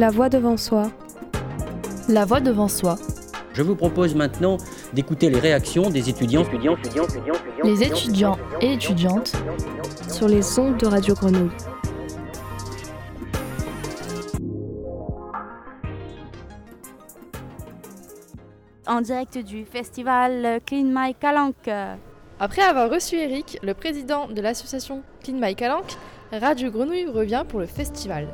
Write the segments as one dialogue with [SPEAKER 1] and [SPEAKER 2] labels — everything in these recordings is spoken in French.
[SPEAKER 1] La voix devant soi.
[SPEAKER 2] La voix devant soi.
[SPEAKER 3] Je vous propose maintenant d'écouter les réactions des étudiants,
[SPEAKER 2] les étudiants et étudiantes
[SPEAKER 1] sur les ondes de Radio Grenouille.
[SPEAKER 4] En direct du festival Clean My Calanque.
[SPEAKER 5] Après avoir reçu Eric, le président de l'association Clean My Calanque, Radio Grenouille revient pour le festival.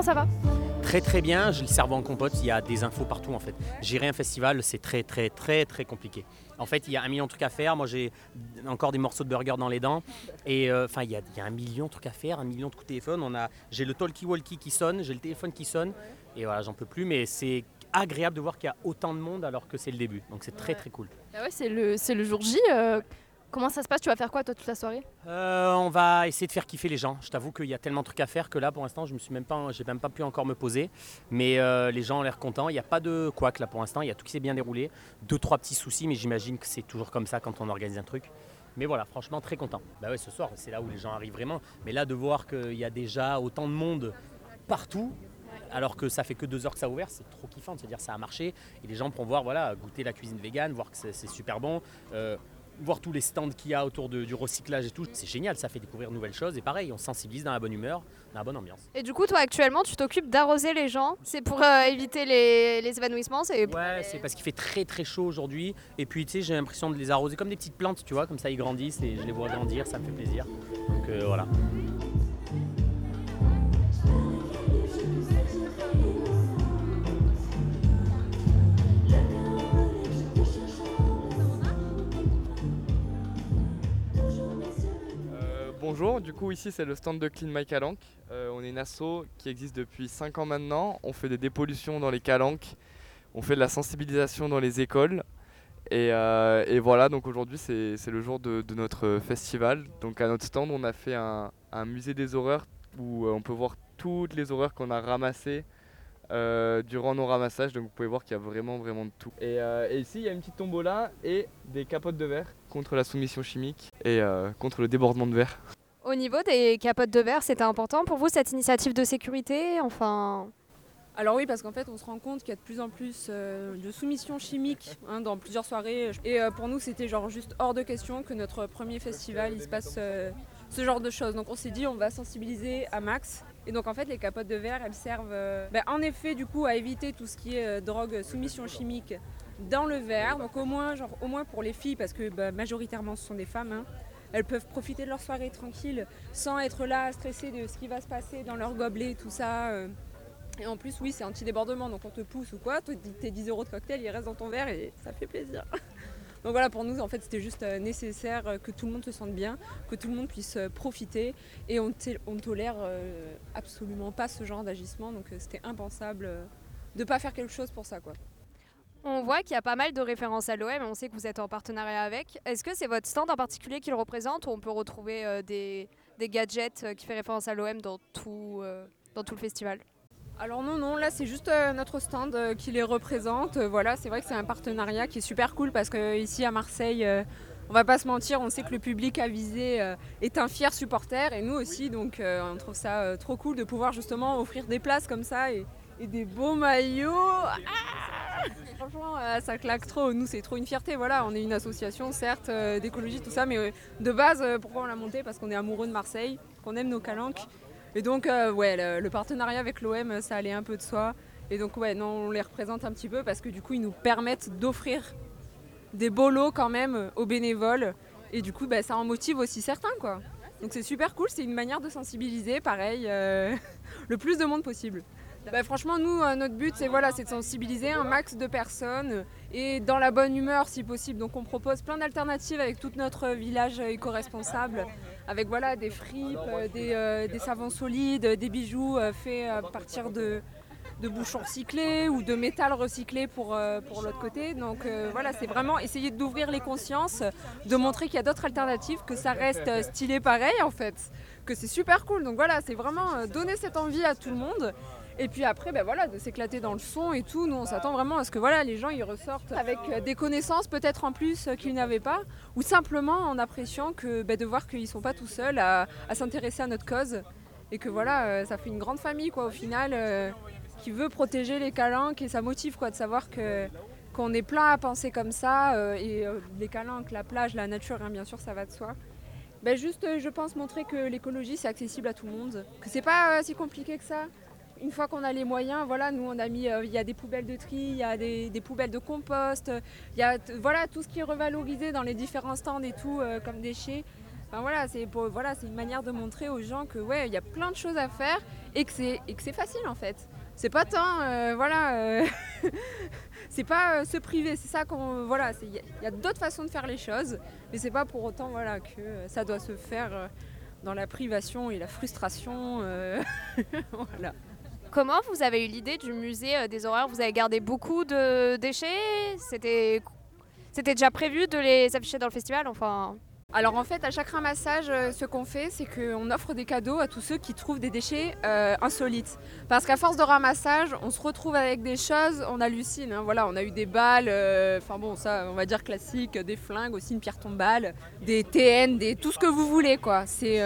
[SPEAKER 5] Comment ça va?
[SPEAKER 6] Très très bien, j'ai le cerveau en compote, il y a des infos partout en fait. Gérer un festival, c'est très très très très compliqué. En fait, il y a un million de trucs à faire. Moi, j'ai encore des morceaux de burger dans les dents. Et euh, enfin, il, y a, un million de trucs à faire, un million de coups de téléphone. On a, j'ai le talkie-walkie qui sonne, j'ai le téléphone qui sonne. Et voilà, j'en peux plus. Mais c'est agréable de voir qu'il y a autant de monde alors que c'est le début. Donc c'est très très cool.
[SPEAKER 5] Ah ouais, c'est le, c'est le jour J. Euh, Comment ça se passe? Tu vas faire quoi toi toute la soirée?
[SPEAKER 6] Euh, On va essayer de faire kiffer les gens. Je t'avoue qu'il y a tellement de trucs à faire que là pour l'instant je me suis même pas, j'ai même pas pu encore me poser. Mais euh, les gens ont l'air contents. Il n'y a pas de couac là pour l'instant. Il y a tout qui s'est bien déroulé. Deux trois petits soucis, mais j'imagine que c'est toujours comme ça quand on organise un truc. Mais voilà, franchement très content. Bah ouais, ce soir c'est là où les gens arrivent vraiment. Mais là de voir qu'il y a déjà autant de monde partout, alors que ça fait que deux heures que ça a ouvert, c'est trop kiffant de se dire ça a marché et les gens pourront voir, voilà, goûter la cuisine végane, voir que c'est super bon. Euh, voir tous les stands qu'il y a autour du recyclage et tout, c'est génial, ça fait découvrir de nouvelles choses et pareil, on sensibilise dans la bonne humeur, dans la bonne ambiance.
[SPEAKER 5] Et du coup, toi actuellement, tu t'occupes d'arroser les gens, c'est pour euh, éviter les, les évanouissements c'est...
[SPEAKER 6] Ouais, c'est parce qu'il fait très très chaud aujourd'hui et puis tu sais, j'ai l'impression de les arroser comme des petites plantes, tu vois, comme ça ils grandissent et je les vois grandir, ça me fait plaisir. Donc euh, voilà.
[SPEAKER 7] Bonjour, du coup ici c'est le stand de Clean My Calanque. Euh, on est une asso qui existe depuis 5 ans maintenant. On fait des dépollutions dans les calanques, on fait de la sensibilisation dans les écoles. Et, euh, voilà, donc aujourd'hui c'est le jour de, notre festival. Donc à notre stand on a fait un, musée des horreurs où euh, on peut voir toutes les horreurs qu'on a ramassées durant nos ramassages. Donc vous pouvez voir qu'il y a vraiment vraiment de tout. Et, et, ici il y a une petite tombola et des capotes de verre contre la soumission chimique et contre le débordement de verre.
[SPEAKER 5] Au niveau des capotes de verre, c'était important pour vous cette initiative de sécurité Enfin?
[SPEAKER 8] Alors oui, parce qu'en fait, on se rend compte qu'il y a de plus en plus euh, de soumissions chimiques hein, dans plusieurs soirées. Et euh, pour nous, c'était genre juste hors de question que notre premier festival, il se passe euh, ce genre de choses. Donc on s'est dit, on va sensibiliser à max. Et donc en fait, les capotes de verre, elles servent bah, en effet du coup à éviter tout ce qui est drogue, soumission chimique dans le verre. Donc au moins, genre, au moins pour les filles, parce que bah, majoritairement ce sont des femmes. Hein, elles peuvent profiter de leur soirée tranquille sans être là stressées de ce qui va se passer dans leur gobelet, tout ça. Euh. Et en plus, oui, c'est anti-débordement, donc on te pousse ou quoi, tes 10 euros de cocktail, ils restent dans ton verre et ça fait plaisir. Donc voilà, pour nous, en fait, c'était juste euh, nécessaire euh, que tout le monde se sente bien, que tout le monde puisse profiter. Et on, on tolère absolument pas ce genre d'agissement, donc c'était impensable de ne pas faire quelque chose pour ça, quoi.
[SPEAKER 5] On voit qu'il y a pas mal de références à l'OM, on sait que vous êtes en partenariat avec. Est-ce que c'est votre stand en particulier qui le représente ou on peut retrouver euh, des, gadgets euh, qui font référence à l'OM dans, tout, euh, dans tout le festival?
[SPEAKER 8] Alors non, non, là c'est juste notre stand qui les représente. voilà, c'est vrai que c'est un partenariat qui est super cool parce qu'ici à Marseille, on va pas se mentir, on sait que le public avisé est un fier supporter et nous aussi, donc on trouve ça trop cool de pouvoir justement offrir des places comme ça et, des beaux maillots. Ah Franchement, euh, ça claque trop. Nous, c'est trop une fierté. Voilà, on est une association, certes, euh, d'écologie, tout ça, mais euh, de base, pourquoi on l'a monté? Parce qu'on est amoureux de Marseille, qu'on aime nos calanques. Et donc, ouais, le, partenariat avec l'OM, ça allait un peu de soi. Et donc, ouais, non, on les représente un petit peu parce que du coup, ils nous permettent d'offrir des beaux lots quand même aux bénévoles. Et du coup, bah, ça en motive aussi certains, quoi. Donc, c'est super cool. C'est une manière de sensibiliser, pareil, le plus de monde possible. Bah, franchement, nous, euh, notre but, c'est voilà, de sensibiliser un max de personnes et dans la bonne humeur si possible. Donc on propose plein d'alternatives avec tout notre village éco-responsable, avec voilà, des fripes, euh, euh, des, savons solides, des bijoux faits à partir de, bouchons recyclés ou de métal recyclé pour, pour l'autre côté. Donc voilà, c'est vraiment essayer d'ouvrir les consciences, de montrer qu'il y a d'autres alternatives, que ça reste stylé pareil en fait, que c'est super cool. Donc voilà, c'est vraiment donner cette envie à tout le monde Et puis après, ben voilà, de s'éclater dans le son et tout. Nous, on s'attend vraiment à ce que voilà, les gens ils ressortent avec euh, des connaissances peut-être en plus euh, qu'ils n'avaient pas, ou simplement en appréciant que ben, de voir qu'ils sont pas tout seuls à, s'intéresser à notre cause et que voilà, euh, ça fait une grande famille quoi au final qui veut protéger les calanques et ça motive quoi de savoir que qu'on est plein à penser comme ça et les calanques, la plage, la nature, hein, bien sûr, ça va de soi. Ben juste, je pense montrer que l'écologie c'est accessible à tout le monde, que c'est pas si compliqué que ça. Une fois qu'on a les moyens, voilà, nous on a mis, euh, il y a des poubelles de tri, il y a des, poubelles de compost, il y a voilà tout ce qui est revalorisé dans les différents stands et tout euh, comme déchets. Enfin voilà, c'est voilà, une manière de montrer aux gens que ouais, il y a plein de choses à faire et que c'est et que c'est facile en fait. C'est pas tant euh, voilà, c'est pas se priver, c'est ça qu'on voilà, il y a, d'autres façons de faire les choses, mais c'est pas pour autant voilà que ça doit se faire dans la privation et la frustration. voilà.
[SPEAKER 5] Comment vous avez eu l'idée du musée euh, des horreurs Vous avez gardé beaucoup de déchets? C'était c'était déjà prévu de les afficher dans le festival Enfin,
[SPEAKER 8] Alors en fait, à chaque ramassage, euh, ce qu'on fait, c'est qu'on offre des cadeaux à tous ceux qui trouvent des déchets euh, insolites. Parce qu'à force de ramassage, on se retrouve avec des choses, on hallucine. hein. Voilà, on a eu des balles, euh, enfin bon, ça, on va dire classique, des flingues, aussi une pierre tombale, des TN, des tout ce que vous voulez, quoi. C'est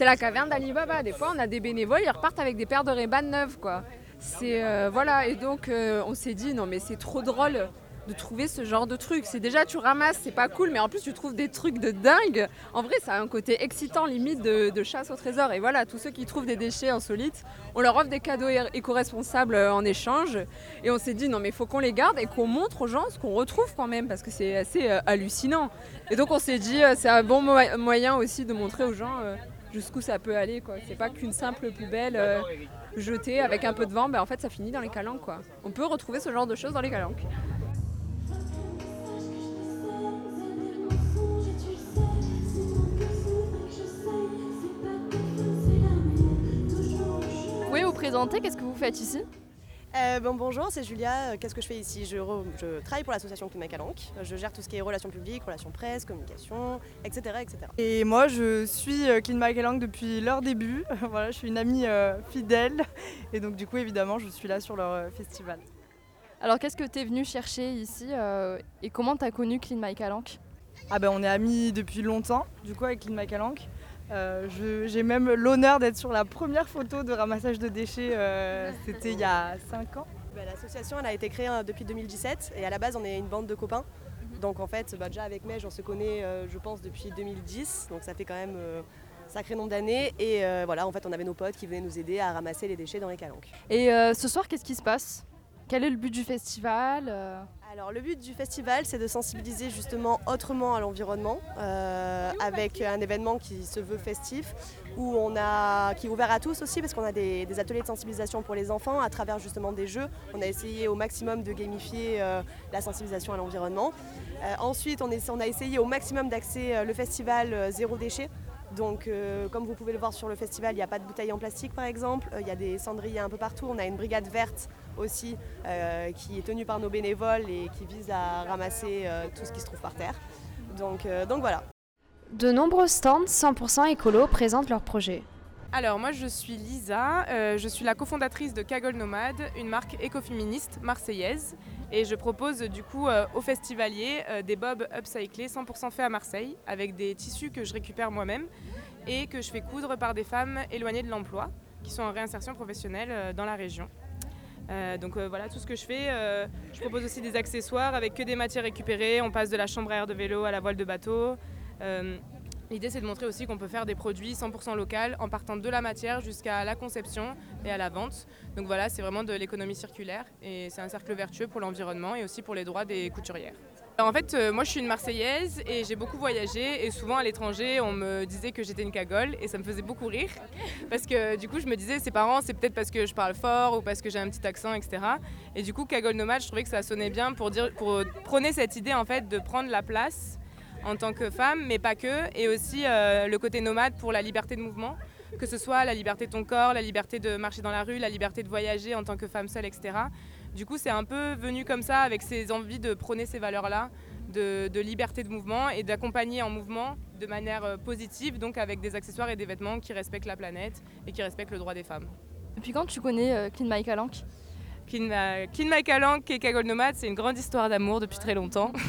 [SPEAKER 8] la caverne d'Alibaba. Des fois, on a des bénévoles, ils repartent avec des paires de Ray-Ban neuves, quoi. C'est voilà, et donc on s'est dit non mais c'est trop drôle de trouver ce genre de truc. C'est déjà tu ramasses, c'est pas cool, mais en plus tu trouves des trucs de dingue. En vrai, ça a un côté excitant, limite de, chasse au trésor. Et voilà, tous ceux qui trouvent des déchets insolites, on leur offre des cadeaux éco-responsables euh, en échange. Et on s'est dit non mais faut qu'on les garde et qu'on montre aux gens ce qu'on retrouve quand même parce que c'est assez euh, hallucinant. Et donc on s'est dit euh, c'est un bon mo- moyen aussi de montrer aux gens. jusqu'où ça peut aller. C'est pas qu'une simple poubelle euh, jetée avec un peu de vent, ben en fait ça finit dans les calanques. On peut retrouver ce genre de choses dans les calanques.
[SPEAKER 2] Présenter, qu'est-ce que vous faites ici?
[SPEAKER 9] Euh, bon, bonjour, c'est Julia. Euh, Qu'est-ce que je fais ici? Je, re- je travaille pour l'association Climat Calanque. Euh, Je gère tout ce qui est relations publiques, relations presse, communication, etc. etc.
[SPEAKER 10] Et moi, je suis Clean My Lang depuis leur début. voilà, je suis une amie euh, fidèle. Et donc, du coup, évidemment, je suis là sur leur euh, festival.
[SPEAKER 2] Alors qu'est-ce que tu es venu chercher ici euh, et comment tu as connu Clean My Calanque
[SPEAKER 10] Ah ben, on est amis depuis longtemps, du coup, avec Clean My Calanque. Euh, J'ai même l'honneur d'être sur la première photo de ramassage de déchets. euh, C'était il y a 5 ans.
[SPEAKER 9] Bah, L'association elle a été créée euh, depuis 2017 et à la base on est une bande de copains. Donc en fait bah, déjà avec Mej on se connaît euh, je pense depuis 2010 donc ça fait quand même euh, sacré nombre d'années et voilà en fait on avait nos potes qui venaient nous aider à ramasser les déchets dans les calanques.
[SPEAKER 2] Et ce soir, qu'est-ce qui se passe? Quel est le but du festival
[SPEAKER 9] Le but du festival c'est de sensibiliser justement autrement à l'environnement euh, avec un événement qui se veut festif où on a, qui est ouvert à tous aussi parce qu'on a des, ateliers de sensibilisation pour les enfants à travers justement des jeux. On a essayé au maximum de gamifier euh, la sensibilisation à l'environnement. Euh, ensuite on, a essayé au maximum d'axer le festival zéro déchet. Donc comme vous pouvez le voir sur le festival, il n'y a pas de bouteilles en plastique par exemple, il y a des cendriers un peu partout, on a une brigade verte aussi euh, qui est tenue par nos bénévoles et qui vise à ramasser euh, tout ce qui se trouve par terre. Donc, euh, donc voilà.
[SPEAKER 1] De nombreux stands 100% écolo présentent leurs projets.
[SPEAKER 11] Alors moi je suis Lisa, euh, je suis la cofondatrice de Cagole Nomade, une marque écoféministe marseillaise et je propose du coup euh, aux festivaliers euh, des bobs upcyclés 100% faits à Marseille avec des tissus que je récupère moi-même et que je fais coudre par des femmes éloignées de l'emploi qui sont en réinsertion professionnelle euh, dans la région. Euh, donc euh, voilà tout ce que je fais. Euh, je propose aussi des accessoires avec que des matières récupérées. On passe de la chambre à air de vélo à la voile de bateau. L'idée, c'est de montrer aussi qu'on peut faire des produits 100% local en partant de la matière jusqu'à la conception et à la vente. Donc voilà, c'est vraiment de l'économie circulaire et c'est un cercle vertueux pour l'environnement et aussi pour les droits des couturières. En fait, euh, moi je suis une Marseillaise et j'ai beaucoup voyagé et souvent à l'étranger on me disait que j'étais une cagole et ça me faisait beaucoup rire parce que du coup je me disais c'est parents c'est peut-être parce que je parle fort ou parce que j'ai un petit accent etc. Et du coup cagole nomade je trouvais que ça sonnait bien pour, pour prôner cette idée en fait de prendre la place en tant que femme, mais pas que, et aussi euh, le côté nomade pour la liberté de mouvement, que ce soit la liberté de ton corps, la liberté de marcher dans la rue, la liberté de voyager en tant que femme seule, etc. Du coup, c'est un peu venu comme ça, avec ces envies de prôner ces valeurs-là, de, de liberté de mouvement et d'accompagner en mouvement de manière euh, positive, donc avec des accessoires et des vêtements qui respectent la planète et qui respectent le droit des femmes.
[SPEAKER 2] Depuis quand tu connais euh, Clean My Calanque
[SPEAKER 11] Clean, My Calanque et Cagole Nomade, c'est une grande histoire d'amour depuis très longtemps.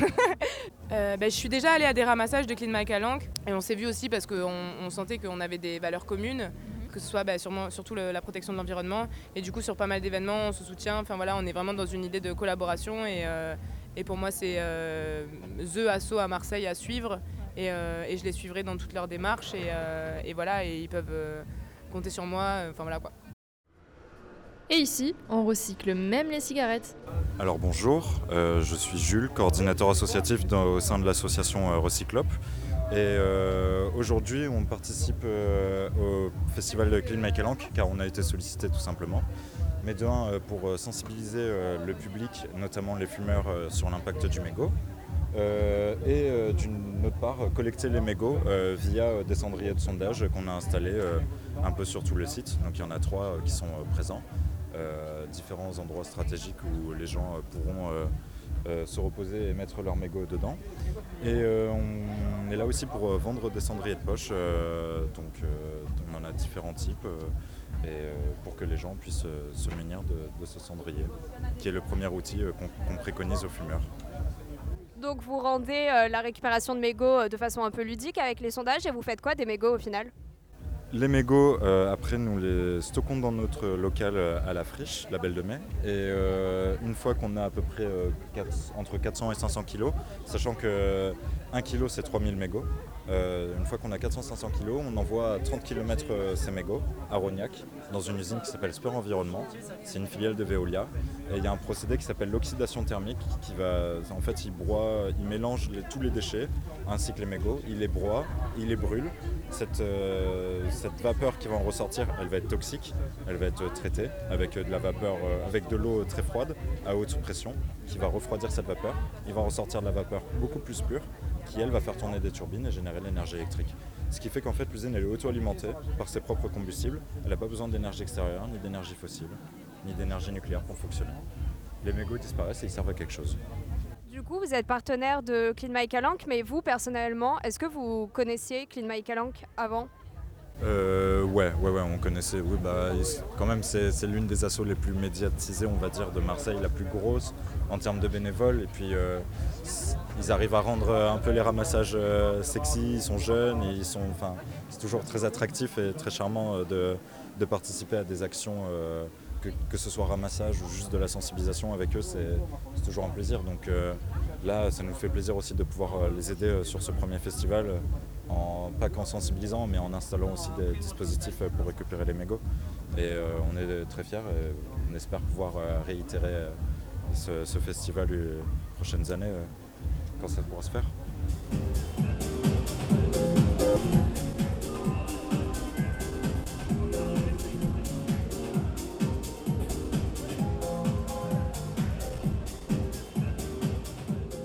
[SPEAKER 11] Euh, ben, je suis déjà allée à des ramassages de Clean My Calanque et on s'est vu aussi parce qu'on on sentait qu'on avait des valeurs communes, que ce soit ben, sûrement, surtout le- la protection de l'environnement. Et du coup, sur pas mal d'événements, on se soutient. Enfin voilà, on est vraiment dans une idée de collaboration et, euh, et pour moi, c'est euh, The Asso à Marseille à suivre et, euh, et je les suivrai dans toutes leurs démarches et, euh, et voilà, et ils peuvent euh, compter sur moi. Enfin voilà quoi.
[SPEAKER 2] Et ici, on recycle même les cigarettes.
[SPEAKER 12] Alors bonjour, euh, je suis Jules, coordinateur associatif dans- au sein de l'association euh, Recyclop. Et euh, aujourd'hui, on participe euh, au festival de Clean Calanque car on a été sollicité tout simplement. Mais d'un, euh, pour sensibiliser le public, notamment les fumeurs, sur l'impact du mégot. Et d'une autre part, collecter les mégots via des cendriers de sondage qu'on a installés un peu sur tout le site. Donc il y en a trois qui sont présents. Différents endroits stratégiques où les gens pourront se reposer et mettre leurs mégots dedans. Et euh, on est là aussi pour euh, vendre des cendriers de poche, euh, donc euh, on en a différents types, euh, et euh, pour que les gens puissent euh, se munir de, ce cendrier, qui est le premier outil euh, qu'on préconise aux fumeurs.
[SPEAKER 5] Donc vous rendez euh, la récupération de mégots euh, de façon un peu ludique avec les sondages et vous faites quoi des mégots au final?
[SPEAKER 12] Les mégots, euh, après, nous les stockons dans notre local euh, à la friche, la Belle de Mai. Et euh, une fois qu'on a à peu près entre 400 et 500 kilos, sachant que 1 kilo c'est 3000 mégots, une fois qu'on a 400-500 kilos, on envoie à 30 km ces mégots à Rognac, dans une usine qui s'appelle Speur Environnement. C'est une filiale de Veolia. Il y a un procédé qui s'appelle l'oxydation thermique qui en fait, il broie, il mélange tous les déchets ainsi que les mégots, il les broie, il les brûle. Cette, euh, vapeur qui va en ressortir, elle va être toxique, elle va être traitée avec euh, de la vapeur, euh, avec de l'eau très froide à haute pression qui va refroidir cette vapeur. Il va ressortir de la vapeur beaucoup plus pure qui elle va faire tourner des turbines et générer de l'énergie électrique. Ce qui fait qu'en fait l'usine elle est auto-alimentée par ses propres combustibles. Elle n'a pas besoin d'énergie extérieure, ni d'énergie fossile, ni d'énergie nucléaire pour fonctionner. Les mégots disparaissent et ils servent à quelque chose.
[SPEAKER 5] Du coup, vous êtes partenaire de Clean My Calanque, mais vous personnellement, est-ce que vous connaissiez Clean My Calanque avant?
[SPEAKER 12] Euh, ouais, ouais, ouais, on connaissait. Oui, bah, quand même, c'est l'une des assos les plus médiatisées, on va dire, de Marseille, la plus grosse en termes de bénévoles. Et puis, euh, ils arrivent à rendre euh, un peu les ramassages euh, sexy. Ils sont jeunes, ils sont, enfin, c'est toujours très attractif et très charmant de, de participer à des actions. que, que ce soit ramassage ou juste de la sensibilisation avec eux, c'est toujours un plaisir. Donc là, ça nous fait plaisir aussi de pouvoir les aider sur ce premier festival, en, pas qu'en sensibilisant, mais en installant aussi des dispositifs euh, pour récupérer les mégots. Et euh, on est très fiers et on espère pouvoir euh, réitérer euh, ce, ce festival les prochaines années euh, quand ça pourra se faire.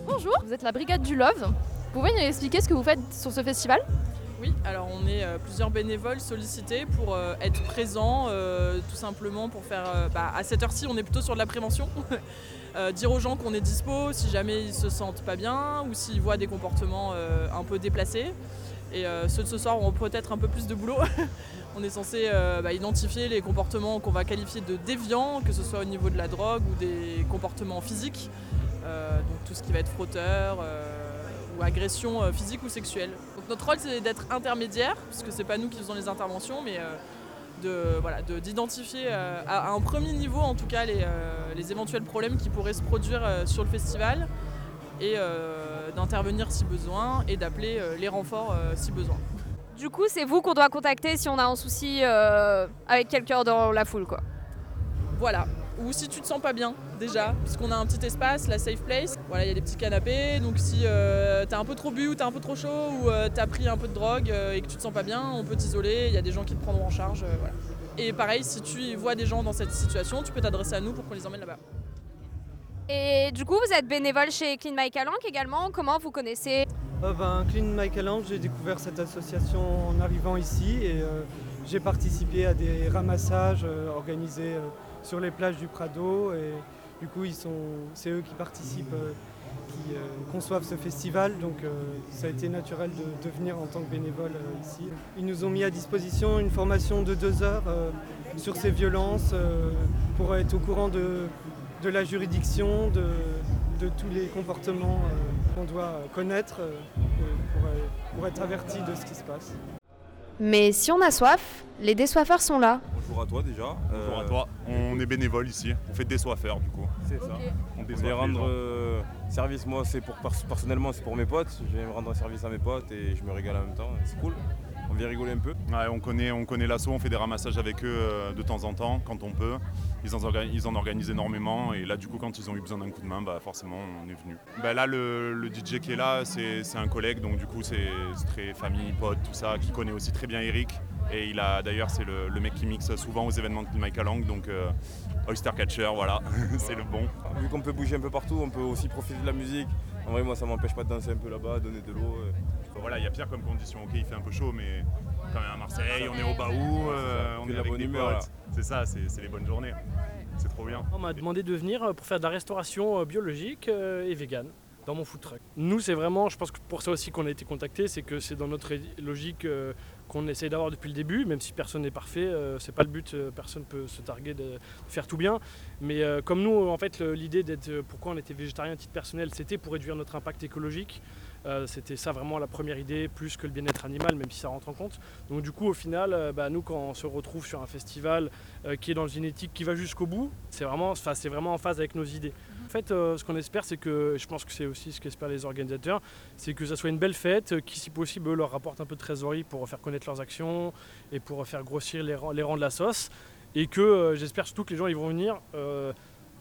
[SPEAKER 2] Bonjour, vous êtes la brigade du Love. Vous pouvez nous expliquer ce que vous faites sur ce festival?
[SPEAKER 13] Oui, alors on est euh, plusieurs bénévoles sollicités pour euh, être présents, euh, tout simplement pour faire. bah, à cette heure-ci, on est plutôt sur de la prévention. Dire aux gens qu'on est dispo si jamais ils se sentent pas bien ou s'ils voient des comportements un peu déplacés. Et ceux de ce soir auront peut-être un peu plus de boulot. on est censé bah, identifier les comportements qu'on va qualifier de déviants, que ce soit au niveau de la drogue ou des comportements physiques. Donc tout ce qui va être frotteur ou agression euh, physique ou sexuelle. Donc notre rôle c'est d'être intermédiaire, puisque c'est pas nous qui faisons les interventions, mais euh, de voilà, de- d'identifier euh, à, à un premier niveau en tout cas les, euh, les éventuels problèmes qui pourraient se produire euh, sur le festival et d'intervenir si besoin et d'appeler les renforts si besoin.
[SPEAKER 5] Du coup, c'est vous qu'on doit contacter si on a un souci avec quelqu'un dans la foule, quoi.
[SPEAKER 13] Voilà. Ou si tu te sens pas bien, déjà, puisqu'on a un petit espace, la safe place. Voilà, il y a des petits canapés. Donc si euh, t'as un peu trop bu ou t'as un peu trop chaud ou euh, t'as pris un peu de drogue euh, et que tu te sens pas bien, on peut t'isoler. Il y a des gens qui te prendront en charge. euh, voilà. Et pareil, si tu vois des gens dans cette situation, tu peux t'adresser à nous pour qu'on les emmène là-bas.
[SPEAKER 5] Et du coup, vous êtes bénévole chez Clean My Calanque également. Comment vous connaissez?
[SPEAKER 14] Euh, ben, Clean My Calanque, j'ai découvert cette association en arrivant ici et euh, j'ai participé à des ramassages euh, organisés euh, sur les plages du Prado et du coup ils sont, c'est eux qui participent, euh, qui euh, conçoivent ce festival, donc euh, ça a été naturel de, venir en tant que bénévole ici. Ils nous ont mis à disposition une formation de deux heures sur ces violences pour être au courant de, de la juridiction, de, de tous les comportements qu'on doit connaître pour, pour être averti de ce qui se passe.
[SPEAKER 1] Mais si on a soif, les désoiffeurs sont là.
[SPEAKER 15] Bonjour à toi déjà.
[SPEAKER 16] Bonjour à
[SPEAKER 15] Euh,
[SPEAKER 16] toi. On est bénévole ici. On fait des soiffeurs du coup.
[SPEAKER 15] C'est ça.
[SPEAKER 16] On
[SPEAKER 15] Je
[SPEAKER 16] déçoit
[SPEAKER 15] vais
[SPEAKER 16] les
[SPEAKER 15] rendre
[SPEAKER 16] gens.
[SPEAKER 15] euh, service, moi c'est pour pers- personnellement c'est pour mes potes. Je vais me rendre service à mes potes et je me régale en même temps. C'est cool. On vient rigoler un peu.
[SPEAKER 16] Ouais, on connaît, on connaît l'asso, on fait des ramassages avec eux euh, de temps en temps, quand on peut. Ils en, orga- ils en organisent énormément et là du coup quand ils ont eu besoin d'un coup de main, bah, forcément on est venu. Bah, là le, le DJ qui est là, c'est c'est un collègue, donc du coup c'est c'est très famille, pote, tout ça, qui connaît aussi très bien Eric. Et il a d'ailleurs c'est le, le mec qui mixe souvent aux événements de Michael Lang, donc euh, Oyster Catcher, voilà, c'est le bon.
[SPEAKER 15] Vu qu'on peut bouger un peu partout, on peut aussi profiter de la musique. En vrai moi ça m'empêche pas de danser un peu là-bas, donner de l'eau. euh.
[SPEAKER 16] Voilà, il y a pire comme condition. Ok, il fait un peu chaud, mais quand même à Marseille, on est au Baou, euh, on est
[SPEAKER 15] de la
[SPEAKER 16] avec
[SPEAKER 15] bonne
[SPEAKER 16] des
[SPEAKER 15] humeur,
[SPEAKER 16] potes. C'est ça, c'est c'est les bonnes journées. C'est trop bien.
[SPEAKER 17] On m'a demandé de venir euh, pour faire de la restauration euh, biologique et vegan dans mon food truck. Nous, c'est vraiment, je pense que pour ça aussi qu'on a été contacté, c'est que c'est dans notre logique euh, qu'on essaye d'avoir depuis le début, même si personne n'est parfait, euh, c'est pas le but, euh, personne peut se targuer de faire tout bien. Mais euh, comme nous, en fait, le- l'idée d'être, euh, pourquoi on était végétarien à titre personnel, c'était pour réduire notre impact écologique. Euh, c'était ça vraiment la première idée, plus que le bien-être animal, même si ça rentre en compte. Donc du coup, au final, bah, nous, quand on se retrouve sur un festival qui est dans une éthique qui va jusqu'au bout, c'est vraiment, c'est vraiment en phase avec nos idées. En fait, euh, ce qu'on espère, c'est que, je pense que c'est aussi ce qu'espèrent les organisateurs, c'est que ça soit une belle fête, euh, qui si possible leur rapporte un peu de trésorerie pour faire connaître leurs actions et pour faire grossir les rangs, de la sauce. Et que euh, j'espère surtout que les gens ils vont venir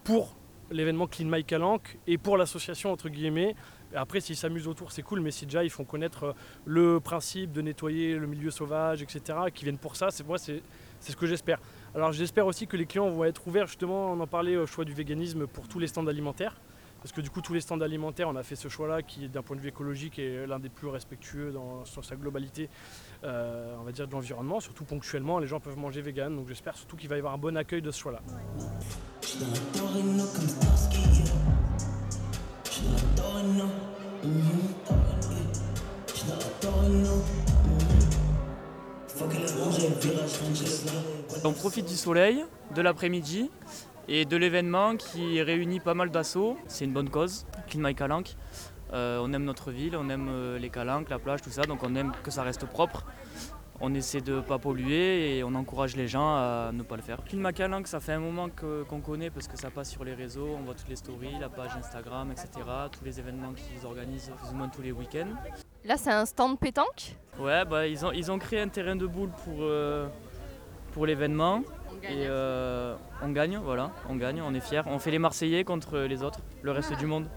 [SPEAKER 17] pour l'événement Clean My Calanque et pour l'association entre guillemets. Et après, s'ils s'amusent autour, c'est cool, mais si déjà ils font connaître le principe de nettoyer le milieu sauvage, etc., qui viennent pour ça, c'est moi, c'est ce que j'espère. Alors j'espère aussi que les clients vont être ouverts, justement, on en parlait au choix du véganisme pour tous les stands alimentaires. Parce que du coup, tous les stands alimentaires, on a fait ce choix-là qui, d'un point de vue écologique, est l'un des plus respectueux dans, sur sa globalité, euh, on va dire, de l'environnement. Surtout ponctuellement, les gens peuvent manger vegan. Donc j'espère surtout qu'il va y avoir un bon accueil de ce choix-là.
[SPEAKER 18] On profite du soleil, de l'après-midi et de l'événement qui réunit pas mal d'assauts. C'est une bonne cause, Clean My Calanque. Euh, on aime notre ville, on aime euh, les calanques, la plage, tout ça, donc on aime que ça reste propre. On essaie de ne pas polluer et on encourage les gens à ne pas le faire. Clean My Calanque, ça fait un moment qu'on connaît parce que ça passe sur les réseaux, on voit toutes les stories, la page Instagram, etc. Tous les événements qu'ils organisent plus ou moins tous les week-ends.
[SPEAKER 2] Là, c'est un stand pétanque.
[SPEAKER 18] Ouais, bah, ils, ont, ils ont créé un terrain de boules pour, euh, pour l'événement. Et euh, on gagne, voilà, on gagne, on est fiers. On fait les Marseillais contre les autres, le reste du monde.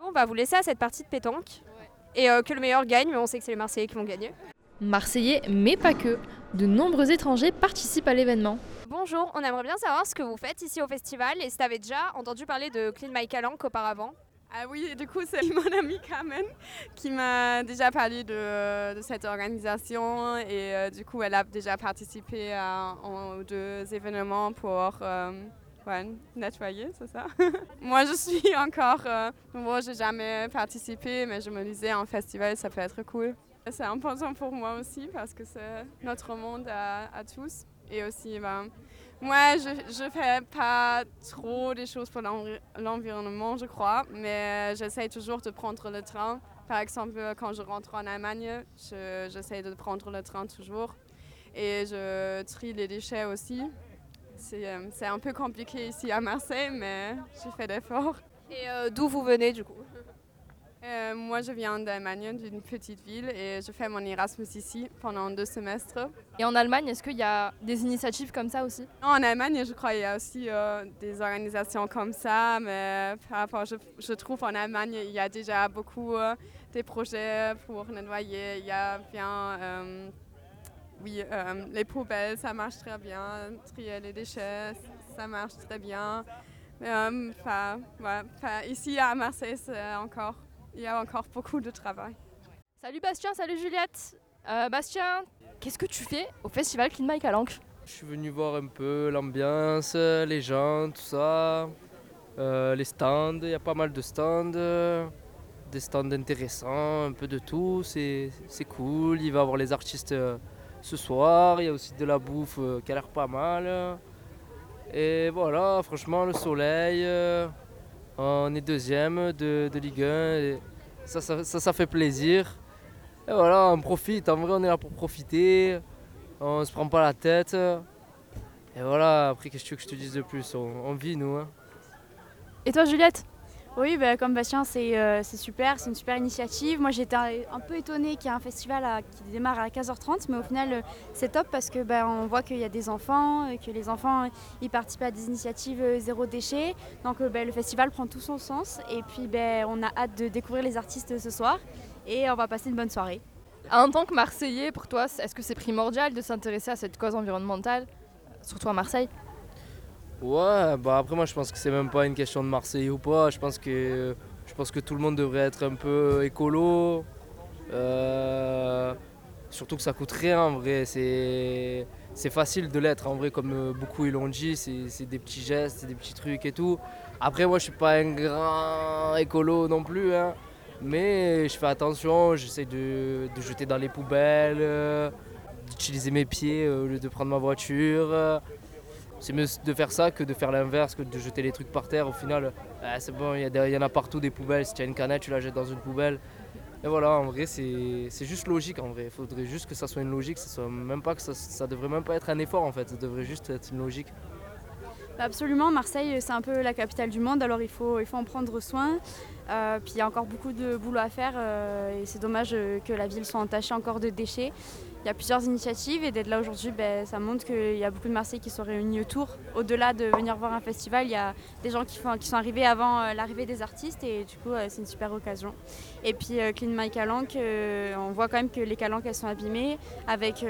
[SPEAKER 5] On va vous laisser à cette partie de pétanque. Et euh, que le meilleur gagne, mais on sait que c'est les Marseillais qui vont gagner.
[SPEAKER 19] Marseillais, mais pas que. De nombreux étrangers participent à l'événement.
[SPEAKER 5] Bonjour, on aimerait bien savoir ce que vous faites ici au festival et si tu avais déjà entendu parler de Clean My Calanque auparavant.
[SPEAKER 20] Ah oui, du coup, c'est mon amie Carmen qui m'a déjà parlé de, cette organisation et euh, du coup, elle a déjà participé à un ou deux événements pour euh, nettoyer, c'est ça? Moi, je suis encore euh, nouveau, j'ai jamais participé, mais je me disais, un festival, ça peut être cool. C'est important pour moi aussi parce que c'est notre monde à, à tous. Et aussi, ben, moi, je ne fais pas trop des choses pour l'envi- l'environnement, je crois, mais j'essaie toujours de prendre le train. Par exemple, quand je rentre en Allemagne, je- j'essaie de prendre le train toujours. Et je trie les déchets aussi. C'est euh, un peu compliqué ici à Marseille, mais je fais d'efforts.
[SPEAKER 5] Et euh, d'où vous venez du coup?
[SPEAKER 20] Euh, moi, je viens d'Allemagne, d'une petite ville, et je fais mon Erasmus ici pendant deux semestres.
[SPEAKER 2] Et en Allemagne, est-ce qu'il y a des initiatives comme ça aussi?
[SPEAKER 20] Non, en Allemagne, je crois qu'il y a aussi euh, des organisations comme ça, mais par rapport, je, je trouve en Allemagne, il y a déjà beaucoup euh, des projets pour nettoyer. Il y a bien, euh, oui, les poubelles, ça marche très bien. Trier les déchets, ça marche très bien. Mais pas- ouais, pas- ici à Marseille, c'est encore, il y a encore beaucoup de travail.
[SPEAKER 2] Salut Bastien, salut Juliette. Euh, Bastien, qu'est-ce que tu fais au festival Clean My Calanque
[SPEAKER 21] Je suis venu voir un peu l'ambiance, les gens, tout ça. Euh, les stands, il y a pas mal de stands, des stands intéressants, un peu de tout, c'est c'est cool. Il va y avoir les artistes euh, ce soir, il y a aussi de la bouffe qui a l'air pas mal. Et voilà, franchement, le soleil, euh, on est deuxième de, de Ligue 1, et ça, ça, ça, fait plaisir. Et voilà, on profite, en vrai, on est là pour profiter, on se prend pas la tête. Et voilà, après, qu'est-ce que tu veux que je te dise de plus? On, on vit, nous. hein.
[SPEAKER 2] Et toi, Juliette?
[SPEAKER 4] Oui, bah, comme Bastien, c'est euh, c'est super, c'est une super initiative. Moi, j'étais un, peu étonnée qu'il y ait un festival qui démarre à 15h30, mais au final, euh, c'est top parce que bah, on voit qu'il y a des enfants, euh, que les enfants ils participent à des initiatives zéro déchet. Donc, bah, le festival prend tout son sens. Et puis, on a hâte de découvrir les artistes ce soir et on va passer une bonne soirée.
[SPEAKER 2] En tant que Marseillais, pour toi, est-ce que c'est primordial de s'intéresser à cette cause environnementale, surtout à Marseille?
[SPEAKER 21] Ouais, bah après moi je pense que c'est même pas une question de Marseille ou pas. Je pense que je pense que tout le monde devrait être un peu écolo. Euh, surtout que ça coûte rien en vrai. C'est facile de l'être en vrai comme euh, beaucoup ils l'ont dit. C'est des petits gestes, des petits trucs et tout. Après moi je suis pas un grand écolo non plus. hein. Mais je fais attention, j'essaie de, de jeter dans les poubelles, euh, d'utiliser mes pieds au lieu de prendre ma voiture. C'est mieux de faire ça que de faire l'inverse, que de jeter les trucs par terre. Au final, euh, c'est bon, il y, en a partout des poubelles. Si tu as une canette, tu la jettes dans une poubelle. Et voilà, en vrai, c'est juste logique. En vrai, il faudrait juste que ça soit une logique. Ça, soit même pas que ça devrait même pas être un effort en fait. Ça devrait juste être une logique.
[SPEAKER 4] Bah, Absolument, Marseille c'est un peu la capitale du monde, alors il faut, il faut en prendre soin. Euh, puis il y a encore beaucoup de boulot à faire euh, et c'est dommage euh, que la ville soit entachée encore de déchets. Il y a plusieurs initiatives et d'être là aujourd'hui, ben, ça montre qu'il y a beaucoup de Marseillais qui sont réunis autour. Au-delà de venir voir un festival, il y a des gens qui, font- qui sont arrivés avant euh, l'arrivée des artistes et du coup euh, c'est une super occasion. Et puis euh, Clean My Calanque, on voit quand même que les calanques elles sont abîmées avec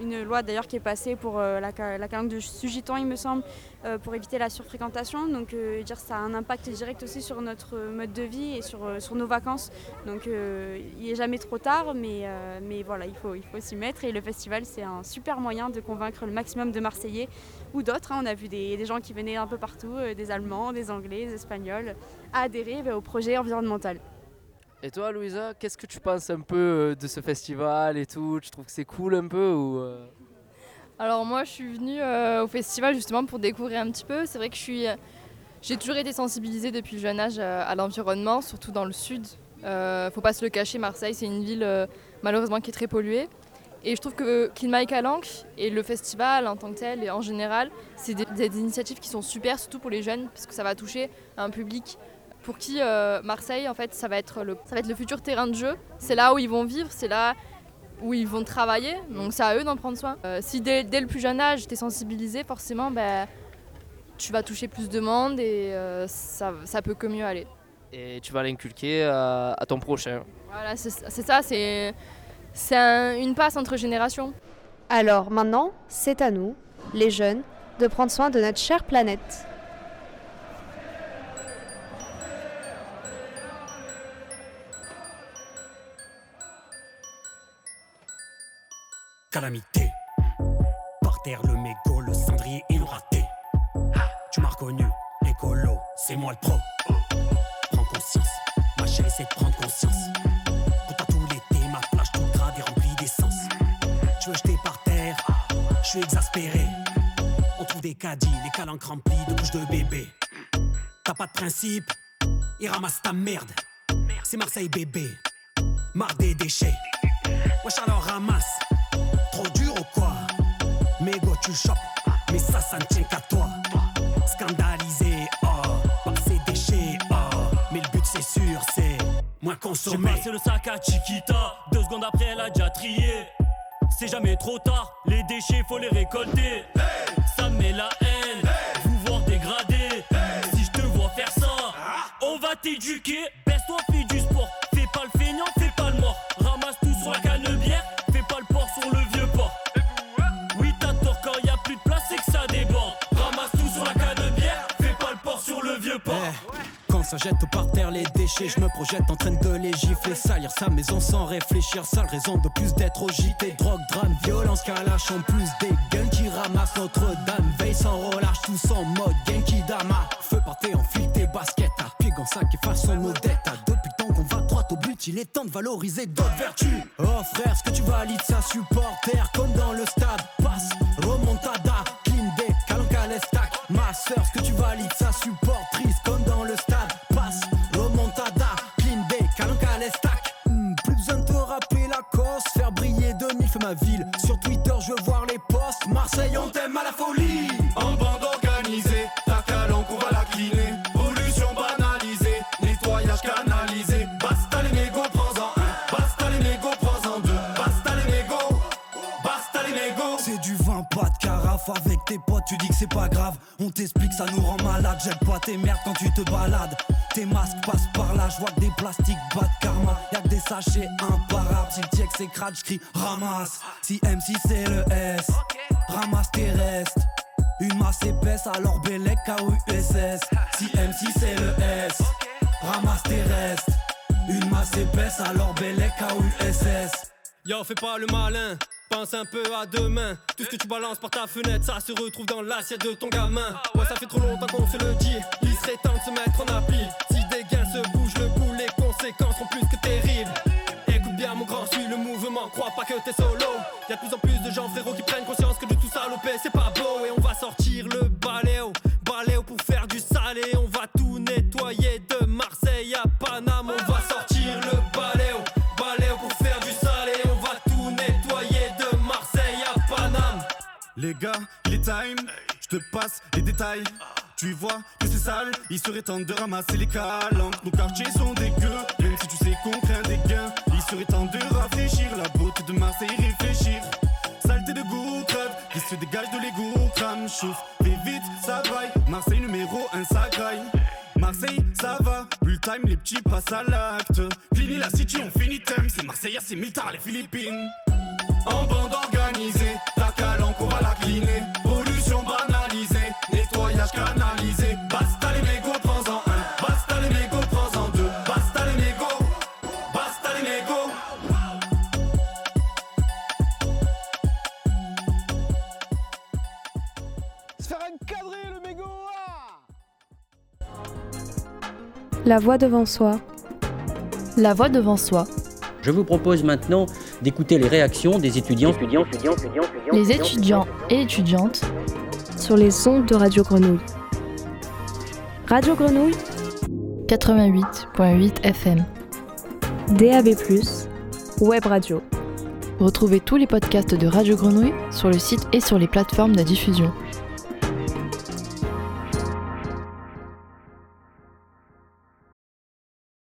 [SPEAKER 4] une loi d'ailleurs qui est passée pour euh, la, la de Sugiton il me semble, euh, pour éviter la surfréquentation. Donc euh, dire ça a un impact direct aussi sur notre mode de vie et sur, nos vacances. Donc il n'est jamais trop tard, mais, voilà, il faut, s'y mettre. Et le festival, c'est un super moyen de convaincre le maximum de Marseillais ou d'autres. hein. On a vu des, gens qui venaient un peu partout, des Allemands, des Anglais, des Espagnols, à adhérer ben, au projet environnemental.
[SPEAKER 21] Et toi, Louisa, qu'est-ce que tu penses un peu euh, de ce festival et tout? Tu trouves que c'est cool un peu ou euh?
[SPEAKER 2] Alors moi je suis venue euh, au festival justement pour découvrir un petit peu. C'est vrai que je suis, j'ai toujours été sensibilisée depuis le jeune âge à l'environnement, surtout dans le sud. Euh, faut pas se le cacher, Marseille c'est une ville malheureusement qui est très polluée. Et je trouve que My Calanque et le festival en tant que tel et en général, c'est des, des initiatives qui sont super, surtout pour les jeunes, parce que ça va toucher un public pour qui euh, Marseille en fait ça va être le, ça va être le futur terrain de jeu. C'est là où ils vont vivre, c'est là où ils vont travailler, donc c'est à eux d'en prendre soin. Euh, si dès, dès le plus jeune âge, tu es sensibilisé, forcément, ben, tu vas toucher plus de monde et euh, ça, ça peut que mieux aller.
[SPEAKER 21] Et tu vas l'inculquer à, à ton prochain.
[SPEAKER 2] Voilà, c'est ça, c'est c'est un- une passe entre générations.
[SPEAKER 5] Alors maintenant, c'est à nous, les jeunes, de prendre soin de notre chère planète.
[SPEAKER 1] Calamité. Par terre, le mégot, le cendrier et le raté. Tu m'as reconnu, écolo, c'est moi le pro. Prends conscience, ma chérie, c'est de prendre conscience. Pour toi, tout l'été, ma plage toute grade est remplie d'essence. Tu veux jeter par terre, je suis exaspéré. On trouve des caddies, les calanques remplies de couches de bébé. T'as pas de principe, et ramasse ta merde. C'est Marseille bébé, marre des déchets. Wesh alors ramasse. Trop dur ou quoi? Mégo tu chopes, mais ça, ça ne tient qu'à toi. Scandalisé, oh, par ces déchets, oh. Mais le but c'est sûr, c'est moins
[SPEAKER 22] J'ai
[SPEAKER 1] consommer.
[SPEAKER 22] passé le sac à Chiquita, deux secondes après elle a déjà trié. C'est jamais trop tard, les déchets faut les récolter. Ça me met la haine, vous voir dégrader. Si je te vois faire ça, on va t'éduquer.
[SPEAKER 23] Jette par terre les déchets. Je me projette en train de les gifler, salir sa maison sans réfléchir. Sale raison de plus d'être au JT. Drogue, drame, violence, calache en plus des guns qui ramassent Notre-Dame. Veille sans relâche, tous en mode Genki Dama. Feu parté, enfile tes baskets. À pied en sac et façon nos dettes. À Depuis temps qu'on va droit au but, il est temps de valoriser d'autres vertus. Oh frère, ce que tu valides, ça supporter comme dans le stade. Passe, remontada, clean day, les stack. Ma sœur, ce que tu valides, ça supportrice Marseille, on t'aime à la folie.
[SPEAKER 24] En bande organisée, ta calanque on va la cleaner. Pollution banalisée, nettoyage canalisé. Basta les négos, prends-en un. Basta les négos, prends-en deux. Basta les négos, basta les négos.
[SPEAKER 23] C'est du vin, pas de carafe avec tes potes, tu dis que c'est pas grave. On t'explique, ça nous rend malade. Jette pas tes merdes quand tu te balades. Tes masques passent par là, je vois que des plastiques, pas de karma. Y'a que des sachets imparables. Si le check s'écrase, j'crie ramasse. Si M6 c'est le S, ramasse tes restes. Une masse épaisse, alors Bélec KUSS. Si M6 c'est le S, ramasse tes restes. Une masse épaisse, alors Bélec KUSS.
[SPEAKER 25] Yo, fais pas le malin, pense un peu à demain. Tout ce que tu balances par ta fenêtre, ça se retrouve dans l'assiette de ton gamin. Ouais, ça fait trop longtemps qu'on se le dit. Il serait temps de se mettre en appli. Si des gains se bougent le bout, les conséquences sont plus que terribles. Écoute bien, mon grand, suis le mouvement. Crois pas que t'es solo. Y'a de plus en plus de gens, frérot, qui prennent
[SPEAKER 24] gars, il est time, je te passe les détails. Tu vois que c'est sale, il serait temps de ramasser les calanques. Nos quartiers sont dégueux, même si tu sais qu'on craint des gains. Il serait temps de rafraîchir la beauté de Marseille, réfléchir. Saleté de goût, crève, qui se dégage de l'égout, crame, chauffe. Fais vite, ça braille. Marseille numéro 1, ça graille. Marseille, ça va, plus time, les petits passent à l'acte. Fini la city, on finit. C'est Marseillais, c'est Miltar, les Philippines. En bande organisée, cleaner. Pollution banalisée, nettoyage canalisé. Basta les négos, prends-en un. Basta les négos, prends-en deux. Basta les négos, basta les négos.
[SPEAKER 26] Se faire encadrer le mégot ah
[SPEAKER 1] La voix devant soi.
[SPEAKER 19] La voix devant soi.
[SPEAKER 27] Je vous propose maintenant d'écouter les réactions des étudiants, étudiants, étudiants, étudiants,
[SPEAKER 19] Les étudiants et étudiantes
[SPEAKER 1] Sur les ondes de Radio Grenouille. Radio Grenouille
[SPEAKER 19] 88.8 FM.
[SPEAKER 1] DAB+, Web Radio.
[SPEAKER 19] Retrouvez tous les podcasts de Radio Grenouille sur le site et sur les plateformes de diffusion.